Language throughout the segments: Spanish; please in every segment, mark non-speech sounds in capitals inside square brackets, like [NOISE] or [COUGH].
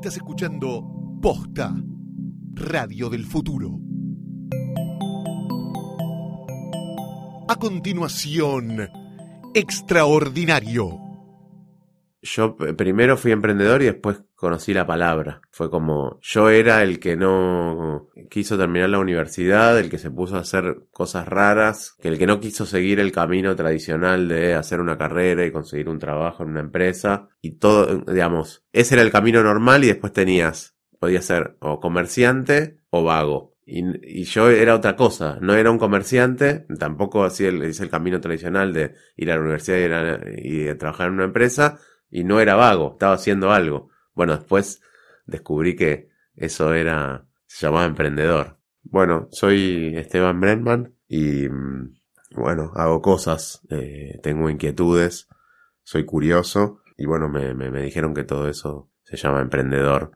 Estás escuchando Posta, Radio del Futuro. A continuación, Extraordinario. Yo p- primero fui emprendedor y después conocí la palabra. Fue como yo era el que no quiso terminar la universidad, el que se puso a hacer cosas raras, que el que no quiso seguir el camino tradicional de hacer una carrera y conseguir un trabajo en una empresa. Y todo, digamos, ese era el camino normal y después tenías, podía ser o comerciante o vago. Y, y yo era otra cosa, no era un comerciante, tampoco hacía el, hice el camino tradicional de ir a la universidad y, y de trabajar en una empresa, y no era vago, estaba haciendo algo. Bueno, después descubrí que eso era, se llamaba emprendedor. Bueno, soy Esteban Brenman y mm, bueno, hago cosas, eh, tengo inquietudes, soy curioso y bueno, me, me, me dijeron que todo eso se llama emprendedor.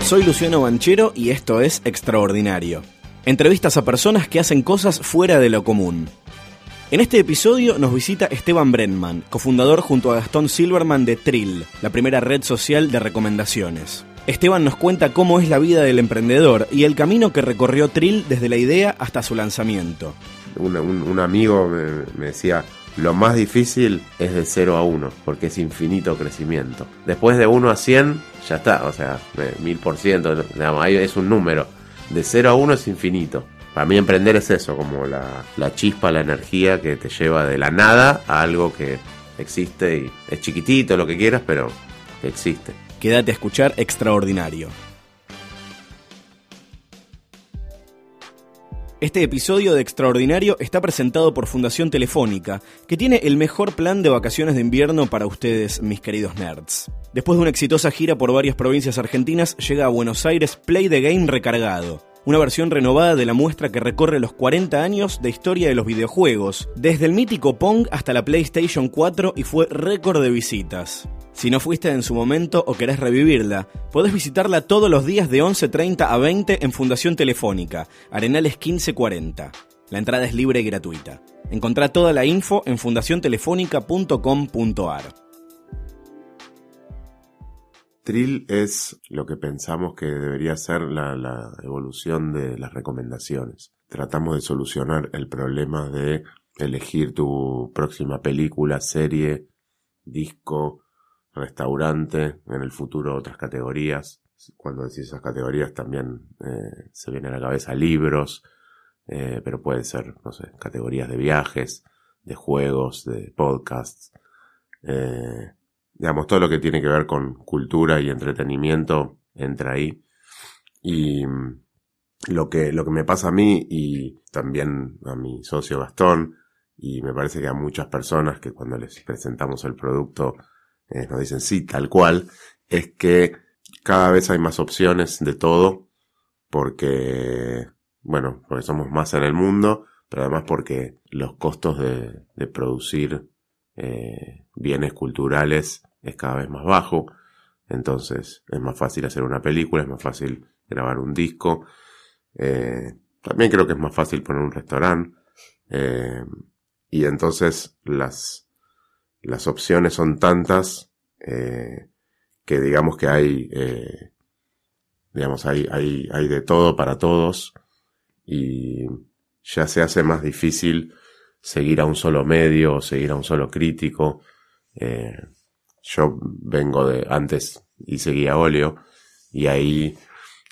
Soy Luciano Banchero y esto es Extraordinario. Entrevistas a personas que hacen cosas fuera de lo común. En este episodio nos visita Esteban Brenman, cofundador junto a Gastón Silverman de Trill, la primera red social de recomendaciones. Esteban nos cuenta cómo es la vida del emprendedor y el camino que recorrió Trill desde la idea hasta su lanzamiento. un, amigo me, decía, lo más difícil es de 0 a 1, porque es infinito crecimiento. Después de 1 a 100, ya está, o sea, eh, mil por ciento, digamos, ahí es un número. De 0 a 1 es infinito. Para mí emprender es eso, como la, la chispa, la energía que te lleva de la nada a algo que existe y es chiquitito, lo que quieras, pero existe. Quédate a escuchar Extraordinario. Este episodio de Extraordinario está presentado por Fundación Telefónica, que tiene el mejor plan de vacaciones de invierno para ustedes, mis queridos nerds. Después de una exitosa gira por varias provincias argentinas, llega a Buenos Aires Play the Game recargado. Una versión renovada de la muestra que recorre los 40 años de historia de los videojuegos, desde el mítico Pong hasta la PlayStation 4 y fue récord de visitas. Si no fuiste en su momento o querés revivirla, podés visitarla todos los días de 11.30 a 20 en Fundación Telefónica, Arenales 1540. La entrada es libre y gratuita. Encontrá toda la info en fundaciontelefónica.com.ar. Trill es lo que pensamos que debería ser la, la evolución de las recomendaciones. Tratamos de solucionar el problema de elegir tu próxima película, serie, disco, restaurante, en el futuro otras categorías. Cuando decís esas categorías también eh, se viene a la cabeza libros, eh, pero pueden ser, no sé, categorías de viajes, de juegos, de podcasts. Eh, digamos, todo lo que tiene que ver con cultura y entretenimiento entra ahí. Y mm, lo que, lo que me pasa a mí y también a mi socio Gastón, y me parece que a muchas personas que cuando les presentamos el producto eh, nos dicen sí, tal cual, es que cada vez hay más opciones de todo, porque, bueno, porque somos más en el mundo, pero además porque los costos de, producir eh, bienes culturales es cada vez más bajo. Entonces es más fácil hacer una película, es más fácil grabar un disco. Eh, también creo que es más fácil poner un restaurante. Y entonces las, las opciones son tantas eh, que digamos que hay, eh, digamos, hay, hay, hay de todo para todos. Y ya se hace más difícil seguir a un solo medio o seguir a un solo crítico. Eh, yo vengo de antes y seguía óleo y ahí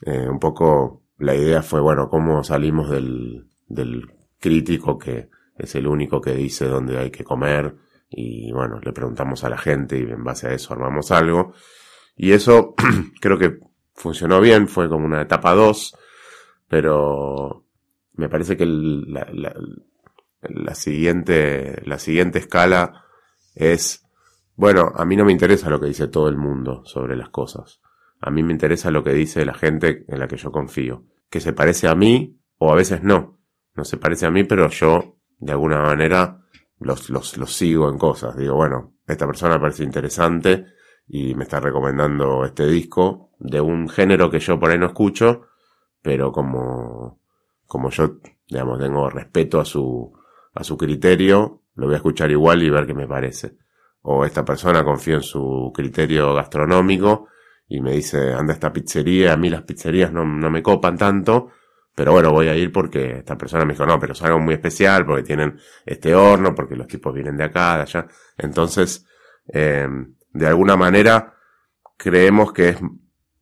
eh, un poco la idea fue, bueno, cómo salimos del, del crítico que es el único que dice dónde hay que comer y bueno, le preguntamos a la gente y en base a eso armamos algo y eso [CLEARS THROAT] creo que funcionó bien, fue como una etapa 2, pero me parece que la- la siguiente, la siguiente escala es, bueno, a mí no me interesa lo que dice todo el mundo sobre las cosas. A mí me interesa lo que dice la gente en la que yo confío. Que se parece a mí o a veces no. No se parece a mí, pero yo, de alguna manera, los, los, los sigo en cosas. Digo, bueno, esta persona parece interesante y me está recomendando este disco de un género que yo por ahí no escucho, pero como, como yo, digamos, tengo respeto a su, a su criterio, lo voy a escuchar igual y ver qué me parece. O esta persona confío en su criterio gastronómico y me dice, anda esta pizzería, a mí las pizzerías no, no me copan tanto, pero bueno, voy a ir porque esta persona me dijo, no, pero es algo muy especial, porque tienen este horno, porque los tipos vienen de acá, de allá. Entonces, eh, de alguna manera, creemos que es,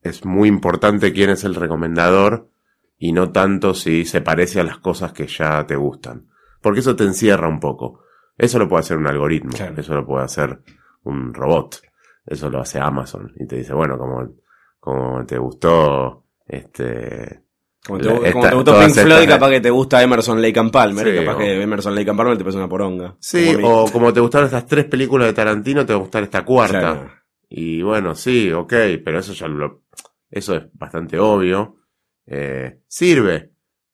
es muy importante quién es el recomendador y no tanto si se parece a las cosas que ya te gustan. Porque eso te encierra un poco. Eso lo puede hacer un algoritmo, eso lo puede hacer un robot, eso lo hace Amazon y te dice, bueno, como, como te gustó, este, como te, gustó Pink Floyd, capaz que te gusta Emerson Lake and Palmer, capaz que Emerson Lake and Palmer te parece una poronga. Sí, o como te gustaron estas tres películas de Tarantino, te va a gustar esta cuarta. Y bueno, sí, ok, pero eso ya lo, eso es bastante obvio. Eh, sirve,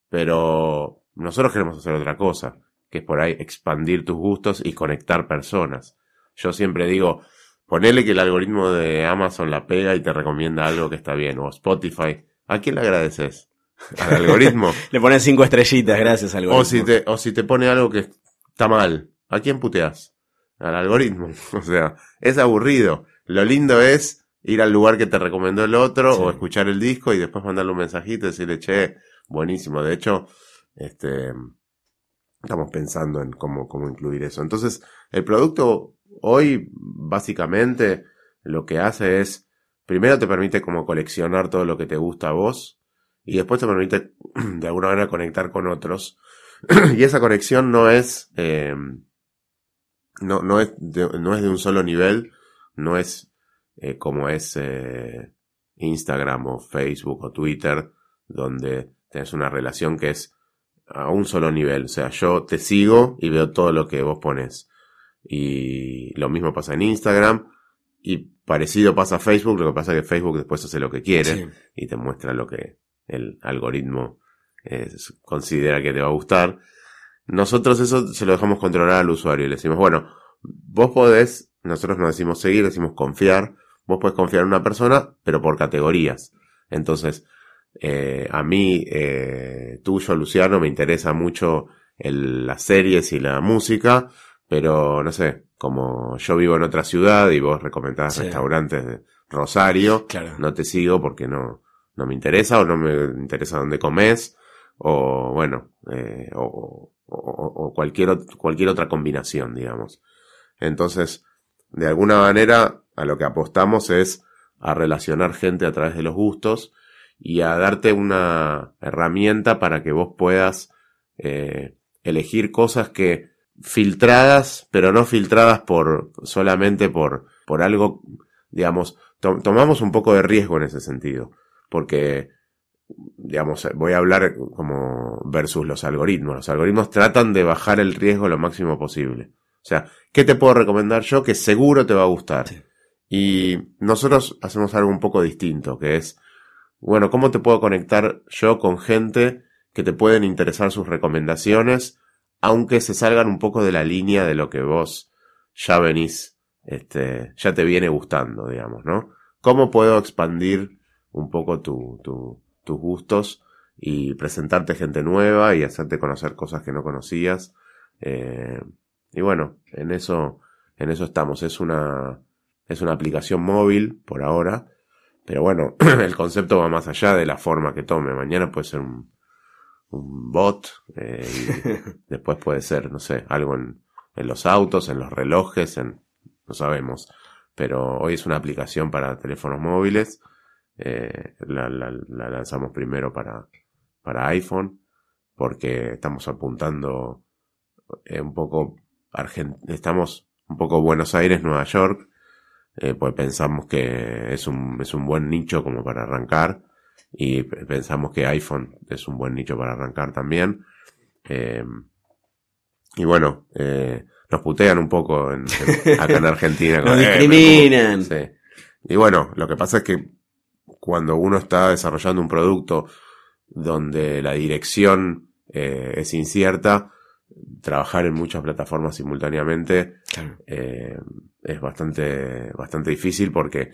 pero nosotros queremos hacer otra cosa, que es por ahí expandir tus gustos y conectar personas. Yo siempre digo, ponele que el algoritmo de Amazon la pega y te recomienda algo que está bien, o Spotify. ¿A quién le agradeces? Al algoritmo. [LAUGHS] Le pones cinco estrellitas, gracias al algoritmo. O si, te, o si te pone algo que está mal, ¿a quién puteas? Al algoritmo. [LAUGHS] O sea, es aburrido. Lo lindo es ir al lugar que te recomendó el otro o escuchar el disco y después mandarle un mensajito y decirle, che, buenísimo. De hecho, este, estamos pensando en cómo, cómo incluir eso. Entonces, el producto hoy, básicamente, lo que hace es, primero te permite como coleccionar todo lo que te gusta a vos, y después te permite [CLEARS THROAT] de alguna manera conectar con otros. [CLEARS THROAT] y esa conexión no es, eh, no, no, es de, no es de un solo nivel, no es eh, como es eh, Instagram o Facebook o Twitter, donde tienes una relación que es a un solo nivel. O sea, yo te sigo y veo todo lo que vos pones. Y lo mismo pasa en Instagram. Y parecido pasa a Facebook, lo que pasa es que Facebook después hace lo que quiere y te muestra lo que, el algoritmo eh, considera que te va a gustar. Nosotros eso se lo dejamos controlar al usuario y le decimos, bueno, vos podés, nosotros no decimos seguir, decimos confiar, vos podés confiar en una persona, pero por categorías. Entonces, eh, a mí, eh, tuyo, Luciano, me interesa mucho el, las series y la música, pero no sé, como yo vivo en otra ciudad y vos recomendás restaurantes de Rosario, no te sigo porque no, no me interesa o no me interesa dónde comes o bueno, eh, o, cualquier, cualquier otra combinación, digamos. Entonces, de alguna manera, a lo que apostamos es a relacionar gente a través de los gustos y a darte una herramienta para que vos puedas eh, elegir cosas que filtradas, pero no filtradas por solamente por, por algo, digamos, tomamos un poco de riesgo en ese sentido porque, digamos, voy a hablar como versus los algoritmos. Los algoritmos tratan de bajar el riesgo lo máximo posible. O sea, ¿qué te puedo recomendar yo que seguro te va a gustar? Y nosotros hacemos algo un poco distinto, que es, bueno, ¿cómo te puedo conectar yo con gente que te pueden interesar sus recomendaciones, aunque se salgan un poco de la línea de lo que vos ya venís, este, ya te viene gustando, digamos, ¿no? ¿Cómo puedo expandir un poco tu, tu, tus gustos y presentarte gente nueva y hacerte conocer cosas que no conocías. Eh, y bueno, en eso, en eso estamos. Es una, es una aplicación móvil por ahora. Pero bueno, [CLEARS THROAT] el concepto va más allá de la forma que tome. Mañana puede ser un, un bot. Eh, y [LAUGHS] después puede ser, no sé, algo en, en los autos, en los relojes, en, no sabemos. Pero hoy es una aplicación para teléfonos móviles eh, la, la, la, lanzamos primero para, para iPhone porque estamos apuntando eh, un poco estamos un poco Buenos Aires, Nueva York, eh, pues pensamos que es un, es un buen nicho como para arrancar y pensamos que iPhone es un buen nicho para arrancar también. Eh, y bueno, eh, nos putean un poco en, acá en [LAUGHS] Argentina. nos discriminan. Sí. Y bueno, lo que pasa es que cuando uno está desarrollando un producto donde la dirección eh, es incierta, trabajar en muchas plataformas simultáneamente eh, es bastante, bastante difícil porque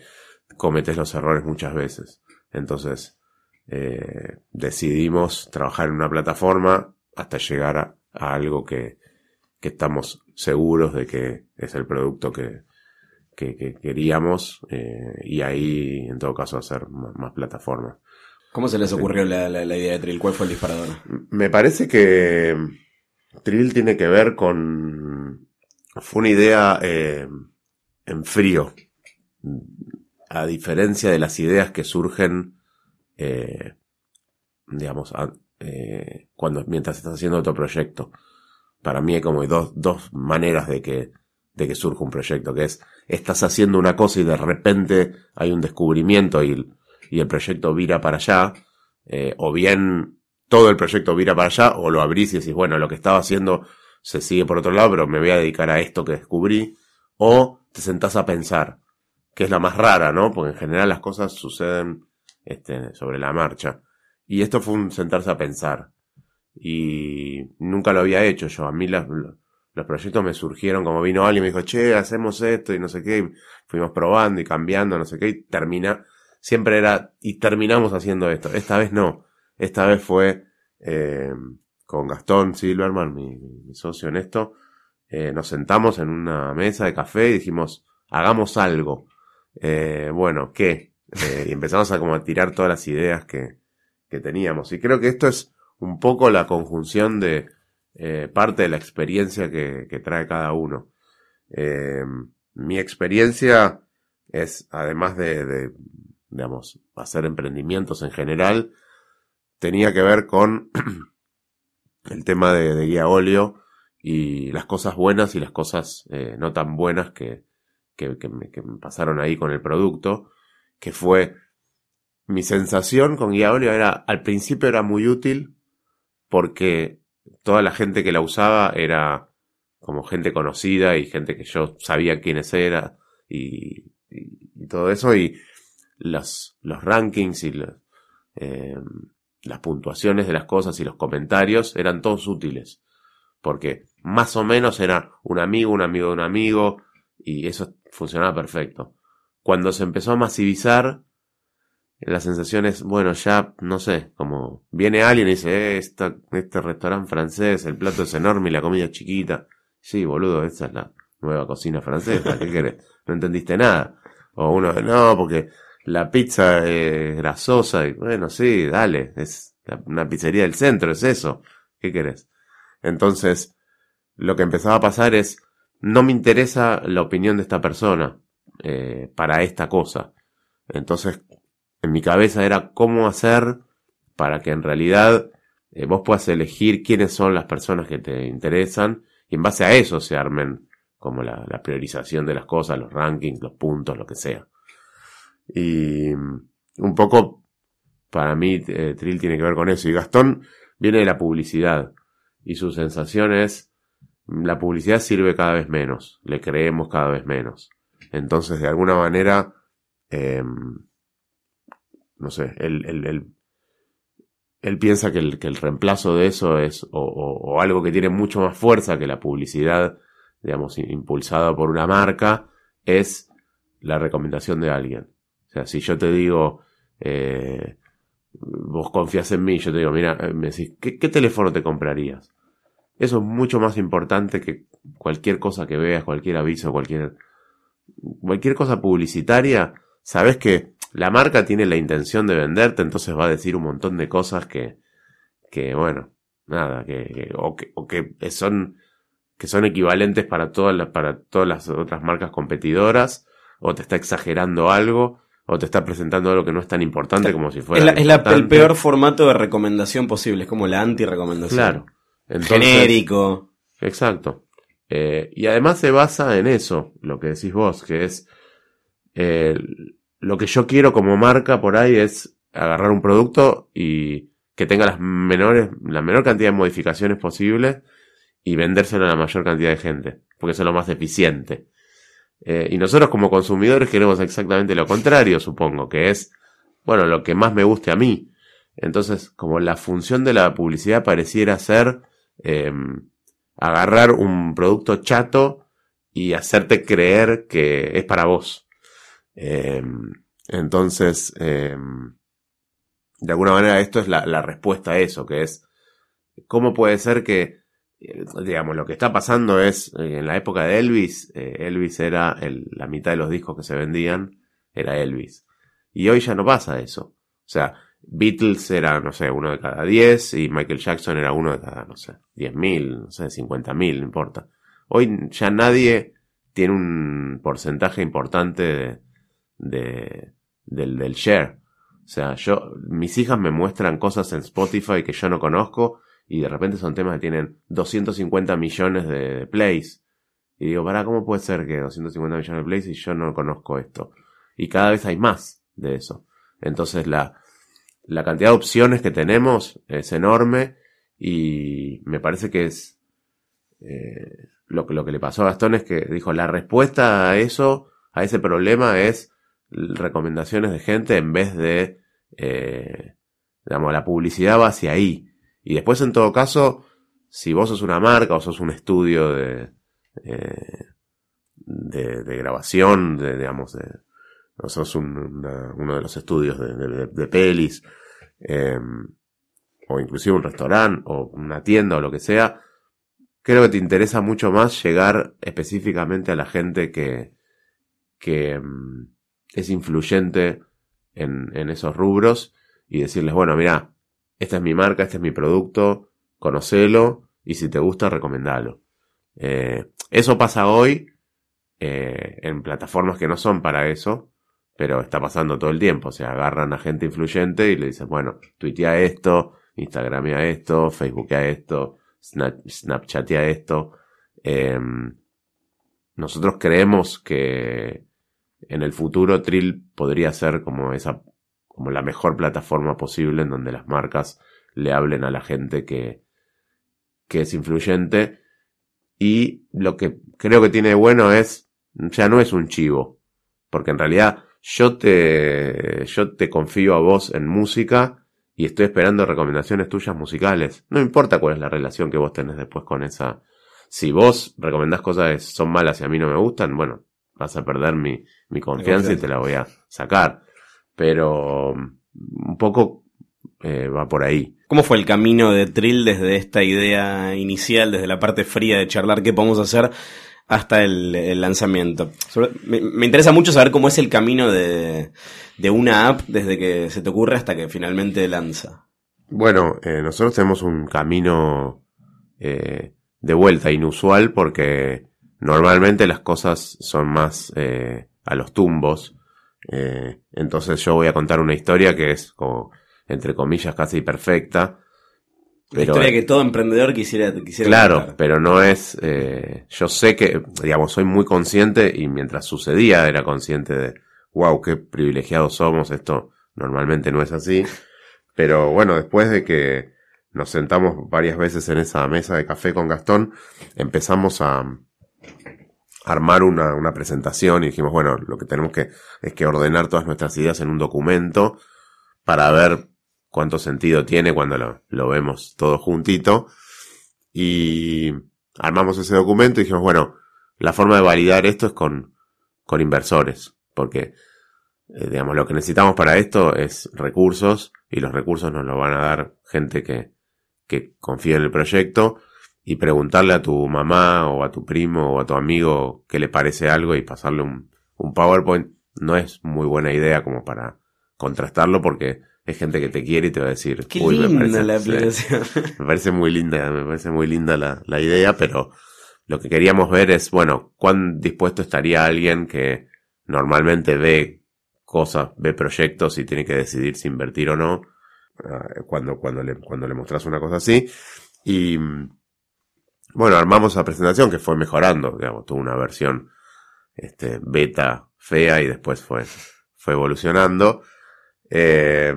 cometes los errores muchas veces. Entonces, eh, decidimos trabajar en una plataforma hasta llegar a, algo que, que, estamos seguros de que es el producto que, que, queríamos eh, y ahí en todo caso hacer más, plataformas. ¿Cómo se les ocurrió la, la, idea de Trill? ¿Cuál fue el disparador? Me parece que Trill tiene que ver con... Fue una idea eh, en frío. A diferencia de las ideas que surgen eh, digamos, cuando, mientras estás haciendo otro proyecto. Para mí hay como dos, dos maneras de que, de que surja un proyecto, que es, estás haciendo una cosa y de repente hay un descubrimiento y, y el proyecto vira para allá, eh, o bien todo el proyecto vira para allá, o lo abrís y decís, bueno, lo que estaba haciendo se sigue por otro lado, pero me voy a dedicar a esto que descubrí, o te sentás a pensar, que es la más rara, ¿no? Porque en general las cosas suceden este, sobre la marcha. Y esto fue un sentarse a pensar. Y nunca lo había hecho yo. A mí los proyectos me surgieron como vino alguien y me dijo, che, hacemos esto y no sé qué. fuimos probando y cambiando, no sé qué. Y termina, siempre era, y terminamos haciendo esto. Esta vez no. Esta vez fue eh, con Gastón Silverman, mi, socio en esto. Eh, nos sentamos en una mesa de café y dijimos, hagamos algo. Eh, bueno, ¿qué? Eh, y empezamos a como tirar todas las ideas que, que teníamos. Y creo que esto es un poco la conjunción de eh, parte de la experiencia que, trae cada uno. Eh, mi experiencia es, además de, digamos, hacer emprendimientos en general, tenía que ver con [CLEARS THROAT] el tema de, guía óleo y las cosas buenas y las cosas eh, no tan buenas que, que me pasaron ahí con el producto que fue mi sensación con Guía Óleo era, al principio era muy útil porque toda la gente que la usaba era como gente conocida y gente que yo sabía quiénes era y, todo eso. Y los, los rankings y eh, las puntuaciones de las cosas y los comentarios eran todos útiles porque más o menos era un amigo, un amigo de un amigo y eso funcionaba perfecto. Cuando se empezó a masivizar, la sensación es, bueno, ya, no sé, como viene alguien y dice, eh, este restaurante francés, el plato es enorme y la comida es chiquita. Sí, boludo, esa es la nueva cocina francesa, ¿qué querés? No entendiste nada. O uno, no, porque la pizza es grasosa y bueno, sí, dale, es una pizzería del centro, es eso. ¿Qué querés? Entonces, lo que empezaba a pasar es, no me interesa la opinión de esta persona. Eh, para esta cosa. Entonces, en mi cabeza era cómo hacer para que en realidad eh, vos puedas elegir quiénes son las personas que te interesan y en base a eso se armen como la, priorización de las cosas, los rankings, los puntos, lo que sea. Y mm, un poco para mí eh, Trill tiene que ver con eso. Y Gastón viene de la publicidad y su sensación es la publicidad sirve cada vez menos, le creemos cada vez menos. Entonces, de alguna manera, em, no sé, él, él, él, piensa que el, que el, reemplazo de eso es o, o, algo que tiene mucho más fuerza que la publicidad, digamos, impulsada por una marca, es la recomendación de alguien. O sea, si yo te digo, eh, vos confías en mí, yo te digo, mira, eh, me decís, ¿qué, ¿qué, teléfono te comprarías? Eso es mucho más importante que cualquier cosa que veas, cualquier aviso, cualquier cualquier cosa publicitaria, sabes que la marca tiene la intención de venderte, entonces va a decir un montón de cosas que, que bueno, nada, que, o, que, o que son, que son equivalentes para todas las, para todas las otras marcas competidoras, o te está exagerando algo, o te está presentando algo que no es tan importante como si fuera. Es, el peor formato de recomendación posible, es como la anti-recomendación. Claro. Genérico. Exacto. Eh, y además se basa en eso, lo que decís vos, que es eh, lo que yo quiero como marca por ahí es agarrar un producto y que tenga las menores, la menor cantidad de modificaciones posibles y vendérselo a la mayor cantidad de gente, porque eso es lo más eficiente. Eh, y nosotros como consumidores queremos exactamente lo contrario, supongo, que es, bueno, lo que más me guste a mí. Entonces, como la función de la publicidad pareciera ser eh, agarrar un producto chato y hacerte creer que es para vos. Em, entonces, em, de alguna manera esto es la, respuesta a eso, que es, ¿cómo puede ser que, eh, digamos, lo que está pasando es, eh, en la época de Elvis, eh, Elvis era la mitad de los discos que se vendían, era Elvis. Y hoy ya no pasa eso. O sea, Beatles era, no sé, uno de cada diez y Michael Jackson era uno de cada, no sé, diez mil, no sé, cincuenta mil, no importa. Hoy ya nadie tiene un porcentaje importante de, de del, del share. O sea, yo, mis hijas me muestran cosas en Spotify que yo no conozco y de repente son temas que tienen 250 millones de, plays. Y digo, para, ¿cómo puede ser que 250 millones de plays y yo no conozco esto? Y cada vez hay más de eso. Entonces la, la cantidad de opciones que tenemos es enorme y me parece que es eh, lo, lo que le pasó a Gastón es que dijo la respuesta a eso, a ese problema es recomendaciones de gente en vez de, eh, digamos, la publicidad va hacia ahí. Y después, en todo caso, si vos sos una marca o sos un estudio de, eh, de, grabación, de, digamos, de, o sos uno de los estudios de pelis, eh, o inclusive un restaurante, o una tienda, o lo que sea, creo que te interesa mucho más llegar específicamente a la gente que, que, mm, es influyente en, esos rubros y decirles, bueno, mira, esta es mi marca, este es mi producto, conocelo y si te gusta, recomendalo. Eh, eso pasa hoy eh, en plataformas que no son para eso, pero está pasando todo el tiempo. O sea, agarran a gente influyente y le dicen, bueno, tuitea esto, Instagramea esto, Facebookea esto, Snapchatea esto. Eh, nosotros creemos que en el futuro Trill podría ser como esa, como la mejor plataforma posible en donde las marcas le hablen a la gente que, que es influyente. Y lo que creo que tiene bueno es, ya no es un chivo, porque en realidad yo te, yo te confío a vos en música y estoy esperando recomendaciones tuyas musicales. No importa cuál es la relación que vos tenés después con esa. Si vos recomendás cosas que son malas y a mí no me gustan, bueno, vas a perder mi, mi confianza y te la voy a sacar. Pero un poco eh, va por ahí. ¿Cómo fue el camino de Trill desde esta idea inicial, desde la parte fría de charlar qué podemos hacer hasta el, lanzamiento? me, interesa mucho saber cómo es el camino de, de, una app desde que se te ocurre hasta que finalmente lanza. Bueno, eh, nosotros tenemos un camino eh, de vuelta inusual porque normalmente las cosas son más eh, a los tumbos. Eh, entonces yo voy a contar una historia que es como, entre comillas, casi perfecta. Pero, historia que todo emprendedor quisiera, quisiera Claro, pero no es, eh, yo sé que, digamos, soy muy consciente y mientras sucedía era consciente de, wow, qué privilegiados somos, esto normalmente no es así. [LAUGHS] Pero bueno, después de que nos sentamos varias veces en esa mesa de café con Gastón, empezamos a, armar una, una, presentación y dijimos, bueno, lo que tenemos que es que ordenar todas nuestras ideas en un documento para ver cuánto sentido tiene cuando lo, lo vemos todo juntito. Y armamos ese documento y dijimos, bueno, la forma de validar esto es con, con inversores, porque, eh, digamos, lo que necesitamos para esto es recursos y los recursos nos lo van a dar gente que, que confía en el proyecto y preguntarle a tu mamá o a tu primo o a tu amigo qué le parece algo y pasarle un, un PowerPoint no es muy buena idea como para contrastarlo porque es gente que te quiere y te va a decir, Qué linda me parece, la aplicación. [LAUGHS] me parece muy linda, me parece muy linda la, la idea, pero lo que queríamos ver es, bueno, cuán dispuesto estaría alguien que normalmente ve cosas, ve proyectos y tiene que decidir si invertir o no, ah, cuando, cuando le, cuando le mostras una cosa así. Y, bueno, armamos la presentación que fue mejorando, digamos, tuvo una versión este, beta fea y después fue, fue evolucionando. Eh,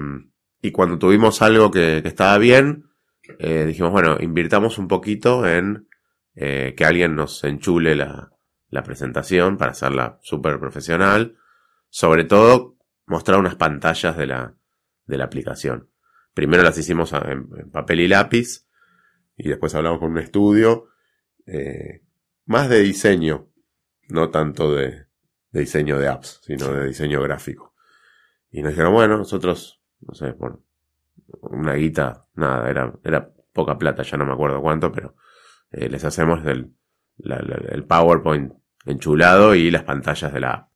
y cuando tuvimos algo que, estaba bien, eh, dijimos, bueno, invirtamos un poquito en eh, que alguien nos enchule la, la presentación para hacerla súper profesional. Sobre todo, mostrar unas pantallas de la, de la aplicación. Primero las hicimos en papel y lápiz y después hablamos con un estudio eh, más de diseño, no tanto de, diseño de apps, sino de diseño gráfico. Y nos dijeron, bueno, nosotros, no sé, por una guita, nada, era, era poca plata, ya no me acuerdo cuánto, pero eh, les hacemos el, el PowerPoint enchulado y las pantallas de la app.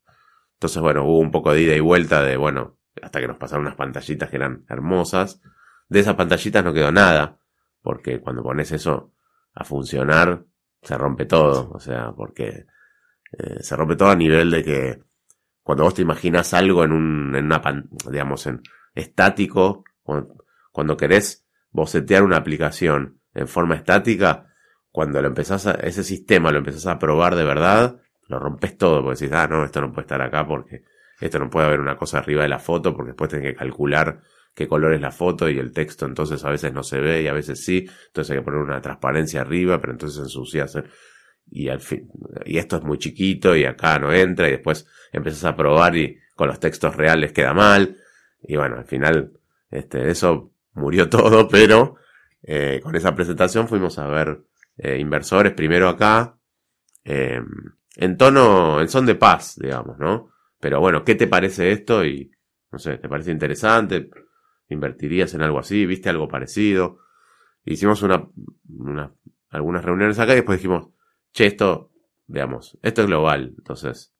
Entonces, bueno, hubo un poco de ida y vuelta de, bueno, hasta que nos pasaron unas pantallitas que eran hermosas. De esas pantallitas no quedó nada, porque cuando pones eso a funcionar, se rompe todo. O sea, porque eh, se rompe todo a nivel de que cuando vos te imaginas algo en un, en una, digamos, en estático, cuando, cuando querés bocetear una aplicación en forma estática, cuando lo empezás a, ese sistema lo empezás a probar de verdad, lo rompes todo, porque decís, ah, no, esto no puede estar acá porque esto no puede haber una cosa arriba de la foto, porque después tenés que calcular qué color es la foto y el texto entonces a veces no se ve y a veces sí, entonces hay que poner una transparencia arriba, pero entonces ensucias y al fin, y esto es muy chiquito y acá no entra y después empezás a probar y con los textos reales queda mal y bueno, al final este, eso murió [LAUGHS] todo, pero eh, con esa presentación fuimos a ver eh, inversores primero acá, eh, en tono, en son de paz, digamos, ¿no? Pero bueno, ¿qué te parece esto? Y, no sé, ¿te parece interesante? ¿Invertirías en algo así? ¿Viste algo parecido? Hicimos una, una, algunas reuniones acá y después dijimos, che, esto, digamos, esto es global. Entonces,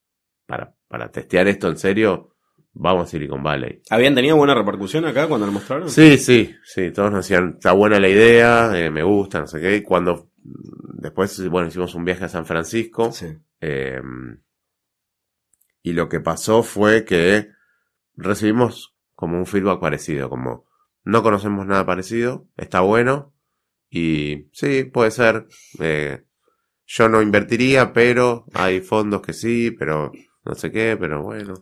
para, para testear esto en serio, vamos a Silicon Valley. ¿Habían tenido buena repercusión acá cuando lo mostraron? Sí, sí, sí, todos nos decían, está buena la idea, eh, me gusta, no sé qué. Cuando Después, bueno, hicimos un viaje a San Francisco. Em, y lo que pasó fue que recibimos como un feedback parecido, como no conocemos nada parecido, está bueno. Y sí, puede ser. Eh, yo no invertiría, pero hay fondos que sí, pero no sé qué, pero bueno.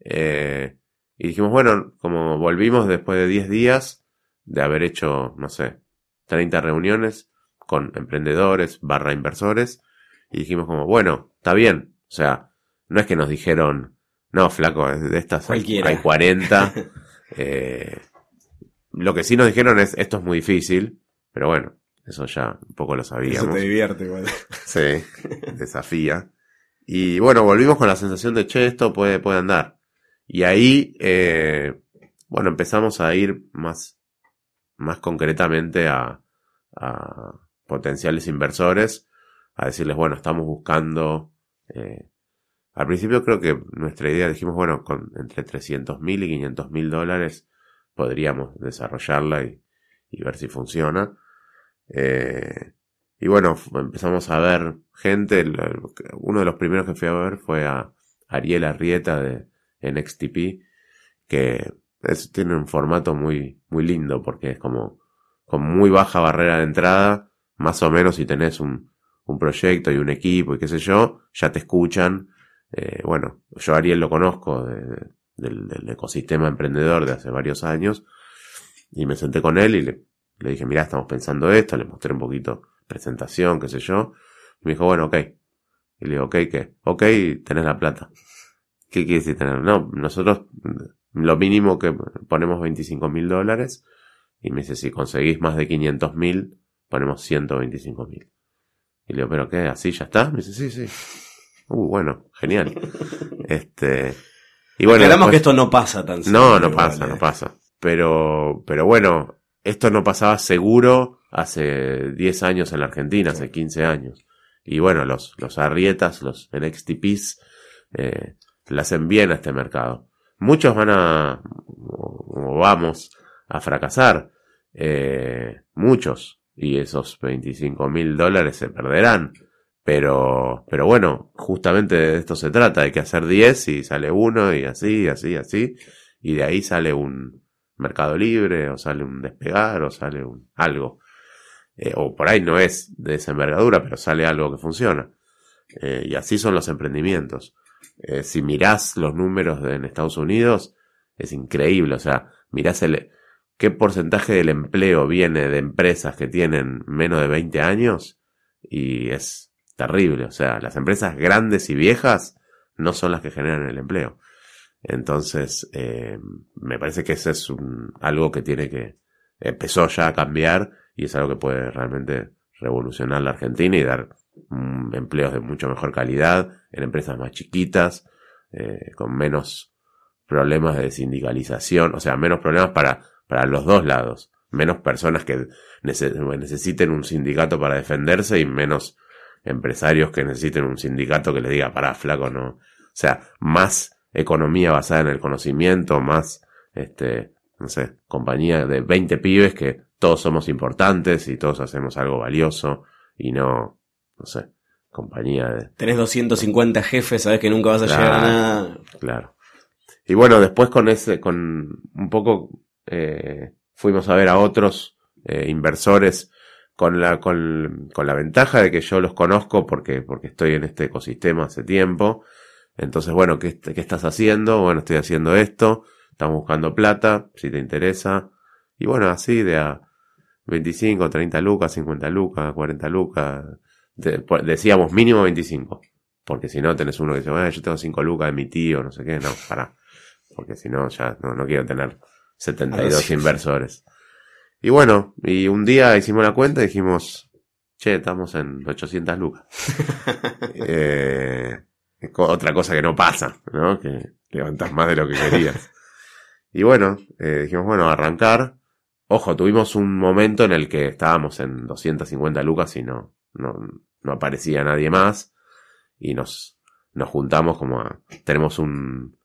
Eh, y dijimos, bueno, como volvimos después de 10 días de haber hecho, no sé, 30 reuniones, con emprendedores barra inversores y dijimos como, bueno, está bien. O sea, no es que nos dijeron, no, flaco, de estas hay, 40. [LAUGHS] eh, lo que sí nos dijeron es, esto es muy difícil, pero bueno, eso ya un poco lo sabíamos. Eso te divierte igual. [LAUGHS] Sí, desafía. Y bueno, volvimos con la sensación de, che, esto puede, puede andar. Y ahí, eh, bueno, empezamos a ir más, más concretamente a, a, potenciales inversores a decirles, bueno, estamos buscando... Eh, al principio creo que nuestra idea dijimos, bueno, con entre 300 mil y 500 mil dólares podríamos desarrollarla y, ver si funciona. Eh, y bueno, empezamos a ver gente. Uno de los primeros que fui a ver fue a Ariel Arrieta de NXTP, que tiene un formato muy, muy lindo porque es como con muy baja barrera de entrada más o menos si tenés un, un proyecto y un equipo y qué sé yo, ya te escuchan. Eh, bueno, yo Ariel lo conozco del, ecosistema emprendedor de hace varios años y me senté con él y le, dije, mira, estamos pensando esto, le mostré un poquito presentación, qué sé yo. Me dijo, bueno, ok. Y le digo, ok, ¿qué? Ok, tenés la plata. ¿Qué quiere decir tener? No, nosotros lo mínimo que ponemos 25 mil dólares y me dice, si conseguís más de 500 mil, ponemos 125 mil. Y le digo, ¿pero qué? ¿Así ya está? Me dice, sí, sí. Uh, bueno, genial. [LAUGHS] este. Y bueno. Esperamos que esto no pasa tan No, no pasa, no pasa. Pero, pero bueno, esto no pasaba seguro hace 10 años en la Argentina, hace 15 años. Y bueno, los, los arrietas, los NXTPs, eh, le hacen bien a este mercado. Muchos van a, o vamos, a fracasar. Eh, muchos y esos 25 mil dólares se perderán. Pero, pero bueno, justamente de esto se trata, hay que hacer 10 y sale uno y así, así, así, y de ahí sale un mercado libre, o sale un despegar, o sale un algo. Eh, o por ahí no es de esa envergadura, pero sale algo que funciona. Eh, y así son los emprendimientos. Eh, si mirás los números de, en Estados Unidos, es increíble. O sea, mirás el, qué porcentaje del empleo viene de empresas que tienen menos de 20 años y es terrible. O sea, las empresas grandes y viejas no son las que generan el empleo. Entonces, eh, me parece que ese es un, algo que tiene que, empezó ya a cambiar y es algo que puede realmente revolucionar la Argentina y dar mm, empleos de mucho mejor calidad en empresas más chiquitas, eh, con menos problemas de sindicalización, o sea, menos problemas para para los dos lados. Menos personas que necesiten un sindicato para defenderse y menos empresarios que necesiten un sindicato que le diga, para flaco, no. O sea, más economía basada en el conocimiento, más, este, no sé, compañía de 20 pibes que todos somos importantes y todos hacemos algo valioso y no, no sé, compañía de... Tenés 250 jefes, sabes que nunca vas a llegar a nada. Claro. Y bueno, después con ese, con un poco, eh, fuimos a ver a otros eh, inversores con la, con, con, la ventaja de que yo los conozco porque, porque estoy en este ecosistema hace tiempo. Entonces, bueno, ¿qué, ¿qué estás haciendo? Bueno, estoy haciendo esto, estamos buscando plata, si te interesa. Y bueno, así de a 25, 30 lucas, 50 lucas, 40 lucas. decíamos mínimo 25. Porque si no tenés uno que dice, bueno, yo tengo 5 lucas de mi tío, no sé qué, no, para. Porque si no, ya no, no quiero tener 72 inversores. Y bueno, y un día hicimos la cuenta y dijimos, che, estamos en 800 lucas. [LAUGHS] eh, otra cosa que no pasa, ¿no? Que levantas más de lo que querías. y bueno, eh, dijimos, bueno, arrancar. Ojo, tuvimos un momento en el que estábamos en 250 lucas y no, no, no aparecía nadie más. Y nos, nos juntamos como a, tenemos un,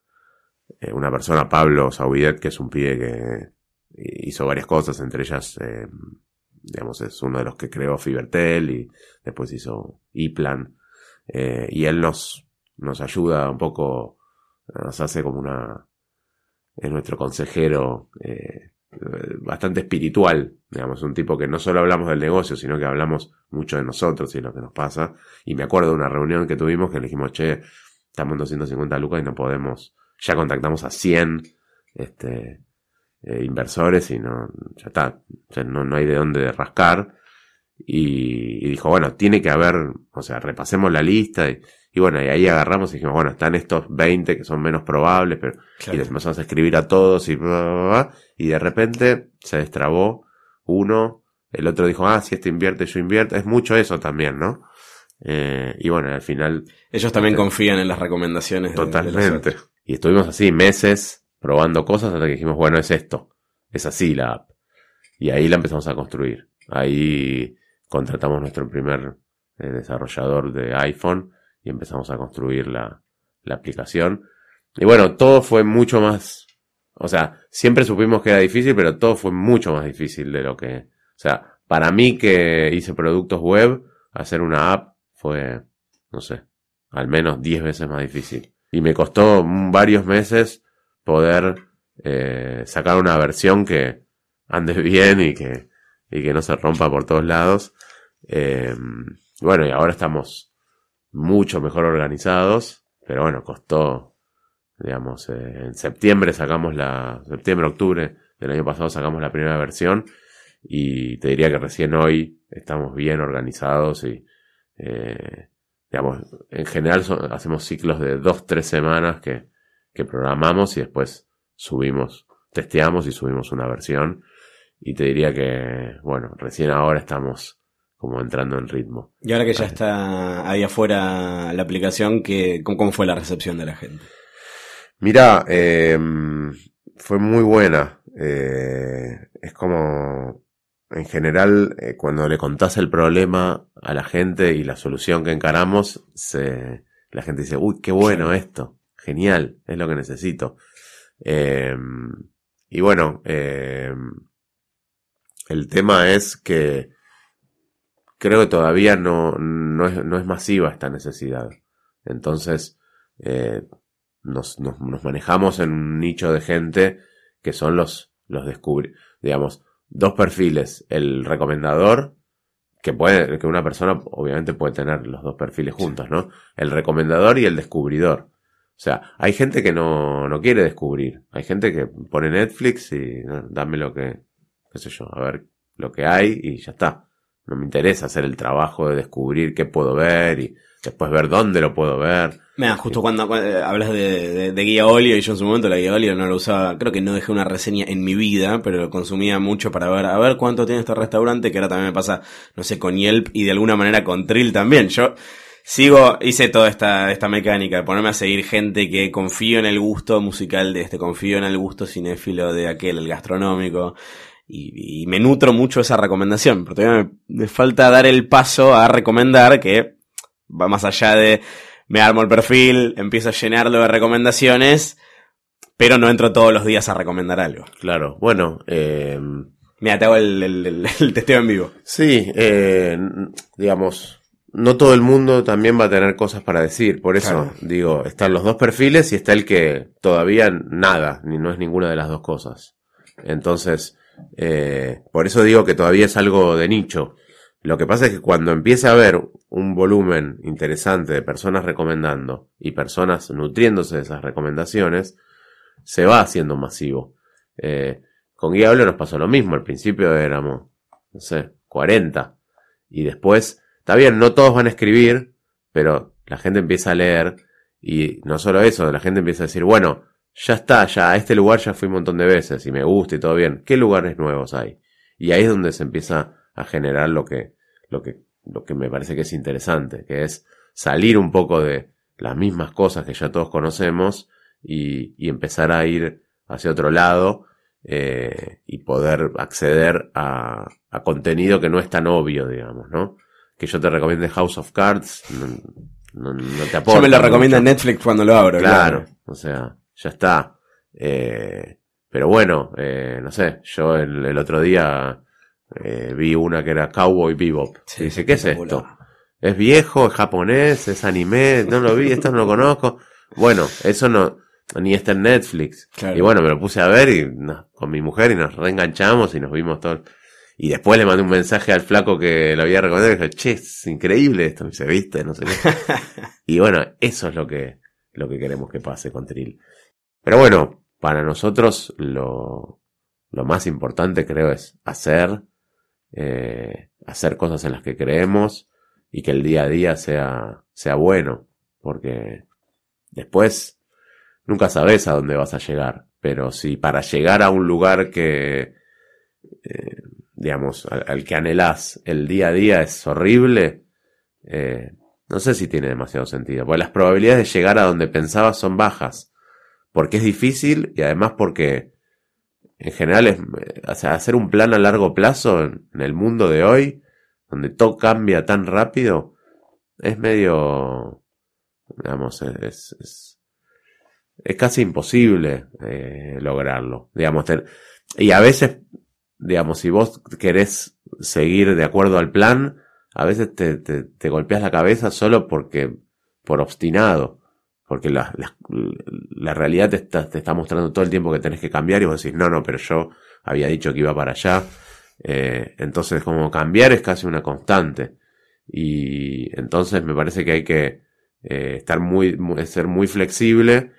eh, una persona, Pablo Saubidet, que es un pibe que hizo varias cosas, entre ellas, eh, digamos, es uno de los que creó Fibertel y después hizo iPlan. Eh, y él nos, nos ayuda un poco, nos hace como una, es nuestro consejero eh, bastante espiritual, digamos, un tipo que no solo hablamos del negocio, sino que hablamos mucho de nosotros y lo que nos pasa. Y me acuerdo de una reunión que tuvimos que le dijimos, che, estamos en 250 lucas y no podemos, ya contactamos a 100, este, eh, inversores y no, ya está, no, no hay de dónde rascar. Y, dijo, bueno, tiene que haber, o sea, repasemos la lista y, bueno, y ahí agarramos y dijimos, bueno, están estos 20 que son menos probables, pero y les empezamos a escribir a todos y y de repente se destrabó uno, el otro dijo, ah, si este invierte, yo invierto, es mucho eso también, ¿no? Eh, y bueno, al final... Ellos también confían en las recomendaciones. Totalmente. y estuvimos así meses probando cosas hasta que dijimos, bueno, es esto, es así la app. Y ahí la empezamos a construir. Ahí contratamos nuestro primer eh, desarrollador de iPhone y empezamos a construir la, la aplicación. Y bueno, todo fue mucho más, o sea, siempre supimos que era difícil, pero todo fue mucho más difícil de lo que, o sea, para mí que hice productos web, hacer una app fue, no sé, al menos 10 veces más difícil. Y me costó varios meses poder eh, sacar una versión que ande [LAUGHS] bien y que, y que no se rompa por todos lados. Eh, bueno, y ahora estamos mucho mejor organizados, pero bueno, costó, digamos, eh, en septiembre sacamos la, septiembre, octubre del año pasado sacamos la primera versión y te diría que recién hoy estamos bien organizados y, digamos, en general hacemos ciclos de dos, tres semanas que, que programamos y después subimos, testeamos y subimos una versión. Y te diría que, bueno, recién ahora estamos como entrando en ritmo. Y ahora que ya está ahí afuera la aplicación, ¿qué, cómo, fue la recepción de la gente? Mira, em, fue muy buena. Eh, es como, en general, eh, cuando le contás el problema a la gente y la solución que encaramos, se, la gente dice, uy, qué bueno esto genial, es lo que necesito. Em, y bueno, em, el tema es que creo que todavía no, no, es, no es masiva esta necesidad. Entonces, eh, nos, nos, manejamos en un nicho de gente que son los, los descubri, digamos, dos perfiles, el recomendador, que puede, que una persona obviamente puede tener los dos perfiles juntos, ¿no? El recomendador y el descubridor. O sea, hay gente que no, no quiere descubrir. Hay gente que pone Netflix y dame lo que, qué sé yo, a ver lo que hay y ya está. No me interesa hacer el trabajo de descubrir qué puedo ver y después ver dónde lo puedo ver. Mira, justo cuando, eh, hablas de, de, guía óleo y yo en su momento la guía óleo no la usaba, creo que no dejé una reseña en mi vida, pero lo consumía mucho para ver, a ver cuánto tiene este restaurante, que ahora también me pasa, no sé, con Yelp y de alguna manera con Trill también. Yo Sigo, hice toda esta, esta mecánica de ponerme a seguir gente que confío en el gusto musical de este, confío en el gusto cinéfilo de aquel, el gastronómico, y, me nutro mucho esa recomendación, pero todavía me, falta dar el paso a recomendar que va más allá de me armo el perfil, empiezo a llenarlo de recomendaciones, pero no entro todos los días a recomendar algo. Claro, bueno, eh, Mira, te hago el, el, testeo en vivo. Sí, eh, digamos, no todo el mundo también va a tener cosas para decir. Por eso, digo, están los dos perfiles y está el que todavía nada, ni no es ninguna de las dos cosas. Entonces, eh, por eso digo que todavía es algo de nicho. Lo que pasa es que cuando empieza a haber un volumen interesante de personas recomendando y personas nutriéndose de esas recomendaciones, se va haciendo masivo. Eh, con Guiablo nos pasó lo mismo. Al principio éramos, no sé, 40. Y después, está bien, no todos van a escribir, pero la gente empieza a leer. Y no solo eso, la gente empieza a decir, bueno, ya está, ya a este lugar ya fui un montón de veces y me gusta y todo bien. ¿Qué lugares nuevos hay? Y ahí es donde se empieza a generar lo que, lo que, lo que me parece que es interesante, que es salir un poco de las mismas cosas que ya todos conocemos y, empezar a ir hacia otro lado eh, y poder acceder a, a, contenido que no es tan obvio, digamos, ¿no? Que yo te recomiende House of Cards, no, no, te aporta. Yo me lo recomiendo en Netflix cuando lo abro. Claro, o sea, ya está. Eh, pero bueno, eh, no sé, yo el, el otro día eh, vi una que era Cowboy Bebop. y dice, ¿qué es esto? ¿Es viejo? ¿Es japonés? ¿Es anime? No lo vi, esto no lo conozco. Bueno, eso no, ni está en Netflix. Y bueno, me lo puse a ver y con mi mujer y nos reenganchamos y nos vimos todo. Y después le mandé un mensaje al flaco que lo había recomendado y dije, che, es increíble esto, me dice, viste, no sé qué. [LAUGHS] y bueno, eso es lo que, lo que queremos que pase con Trill. Pero bueno, para nosotros lo, lo más importante creo es hacer, eh, hacer cosas en las que creemos y que el día a día sea, sea bueno. Porque después nunca sabes a dónde vas a llegar, pero si para llegar a un lugar que, eh, digamos, al, que anhelás el día a día es horrible, eh, no sé si tiene demasiado sentido, porque las probabilidades de llegar a donde pensabas son bajas, porque es difícil y además porque en general es, hacer un plan a largo plazo en, el mundo de hoy, donde todo cambia tan rápido, es medio, digamos, es es casi imposible eh, lograrlo. Digamos, y a veces, digamos, si vos querés seguir de acuerdo al plan, a veces te, te, te golpeas la cabeza solo porque, por obstinado. Porque la, la, la realidad te está, te está, mostrando todo el tiempo que tenés que cambiar y vos decís, no, no, pero yo había dicho que iba para allá. Eh, entonces, como cambiar es casi una constante. Y entonces me parece que hay que eh, estar muy, ser muy flexible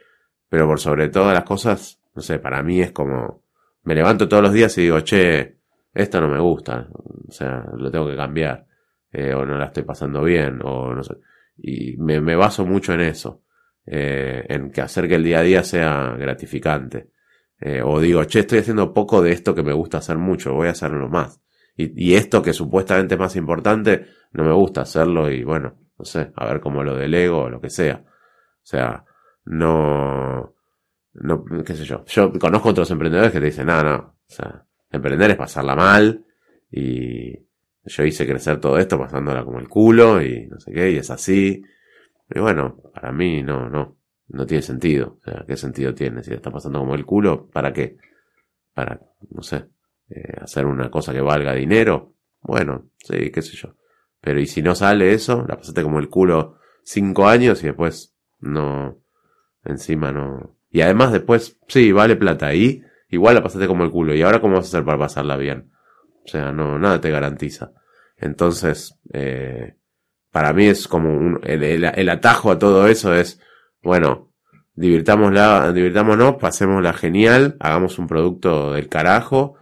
pero por sobre todas las cosas, no sé, para mí es como, me levanto todos los días y digo, che, esto no me gusta, o sea, lo tengo que cambiar, eh, o no la estoy pasando bien, o no sé, y me, baso mucho en eso, eh, en que hacer que el día a día sea gratificante, eh, o digo, che, estoy haciendo poco de esto que me gusta hacer mucho, voy a hacerlo más, y, y esto que supuestamente es más importante, no me gusta hacerlo y bueno, no sé, a ver cómo lo delego o lo que sea, o sea, no, no, qué sé yo. Yo conozco otros emprendedores que te dicen, no, no, o sea, emprender es pasarla mal y yo hice crecer todo esto pasándola como el culo y no sé qué, y es así. Y bueno, para mí no, no, no tiene sentido. O sea, ¿qué sentido tiene? Si está pasando como el culo, ¿para qué? Para, no sé, eh, hacer una cosa que valga dinero. Bueno, sí, qué sé yo. Pero y si no sale eso, la pasaste como el culo cinco años y después no, Encima no. Y además después, sí, vale plata ahí, igual la pasaste como el culo. ¿Y ahora cómo vas a hacer para pasarla bien? O sea, no, nada te garantiza. Entonces, eh, para mí es como un, el, el, atajo a todo eso es, bueno, divirtámosla, divirtámonos, pasémosla genial, hagamos un producto del carajo,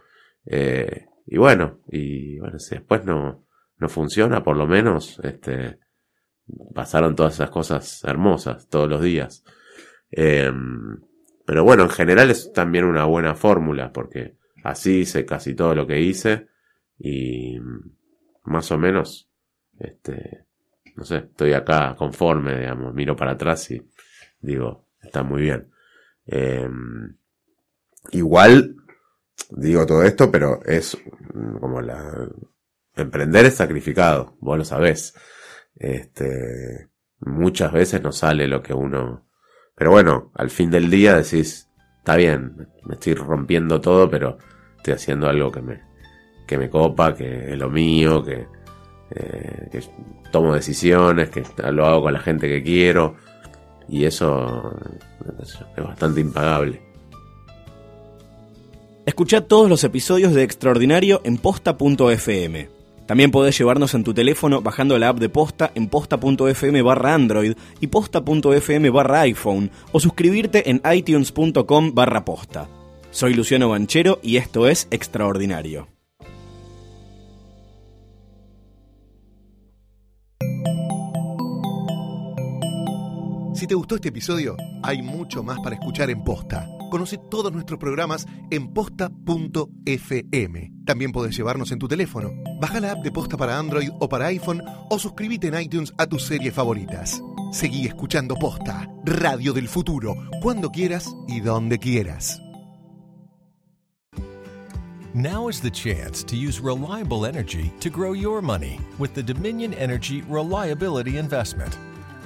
eh, y bueno, y bueno, si después no, no funciona, por lo menos, este, pasaron todas esas cosas hermosas todos los días. Em, pero bueno, en general es también una buena fórmula, porque así hice casi todo lo que hice y más o menos, este, no sé, estoy acá conforme, digamos, miro para atrás y digo, está muy bien. Em, igual, digo todo esto, pero es como la... Emprender es sacrificado, vos lo sabés. Este, muchas veces no sale lo que uno... Pero bueno, al fin del día decís, está bien, me estoy rompiendo todo, pero estoy haciendo algo que me, que me copa, que es lo mío, que, eh, tomo decisiones, que lo hago con la gente que quiero. Y eso es bastante impagable. Escucha todos los episodios de Extraordinario en posta.fm. También podés llevarnos en tu teléfono bajando la app de Posta en posta.fm barra Android y posta.fm barra iPhone o suscribirte en itunes.com barra posta. Soy Luciano Banchero y esto es Extraordinario. Si te gustó este episodio, hay mucho más para escuchar en Posta. Conoce todos nuestros programas en posta.fm. También puedes llevarnos en tu teléfono. Baja la app de Posta para Android o para iPhone o suscríbete en iTunes a tus series favoritas. Seguí escuchando Posta, Radio del Futuro, cuando quieras y donde quieras. Now is the chance to use reliable energy to grow your money with the Dominion Energy Reliability Investment.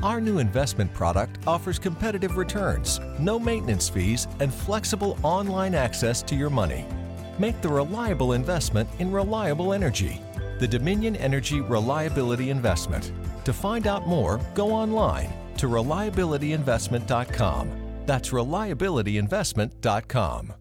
Our new investment product offers competitive returns, no maintenance fees, and flexible online access to your money. Make the reliable investment in reliable energy. The Dominion Energy Reliability Investment. To find out more, go online to reliabilityinvestment.com. That's reliabilityinvestment.com.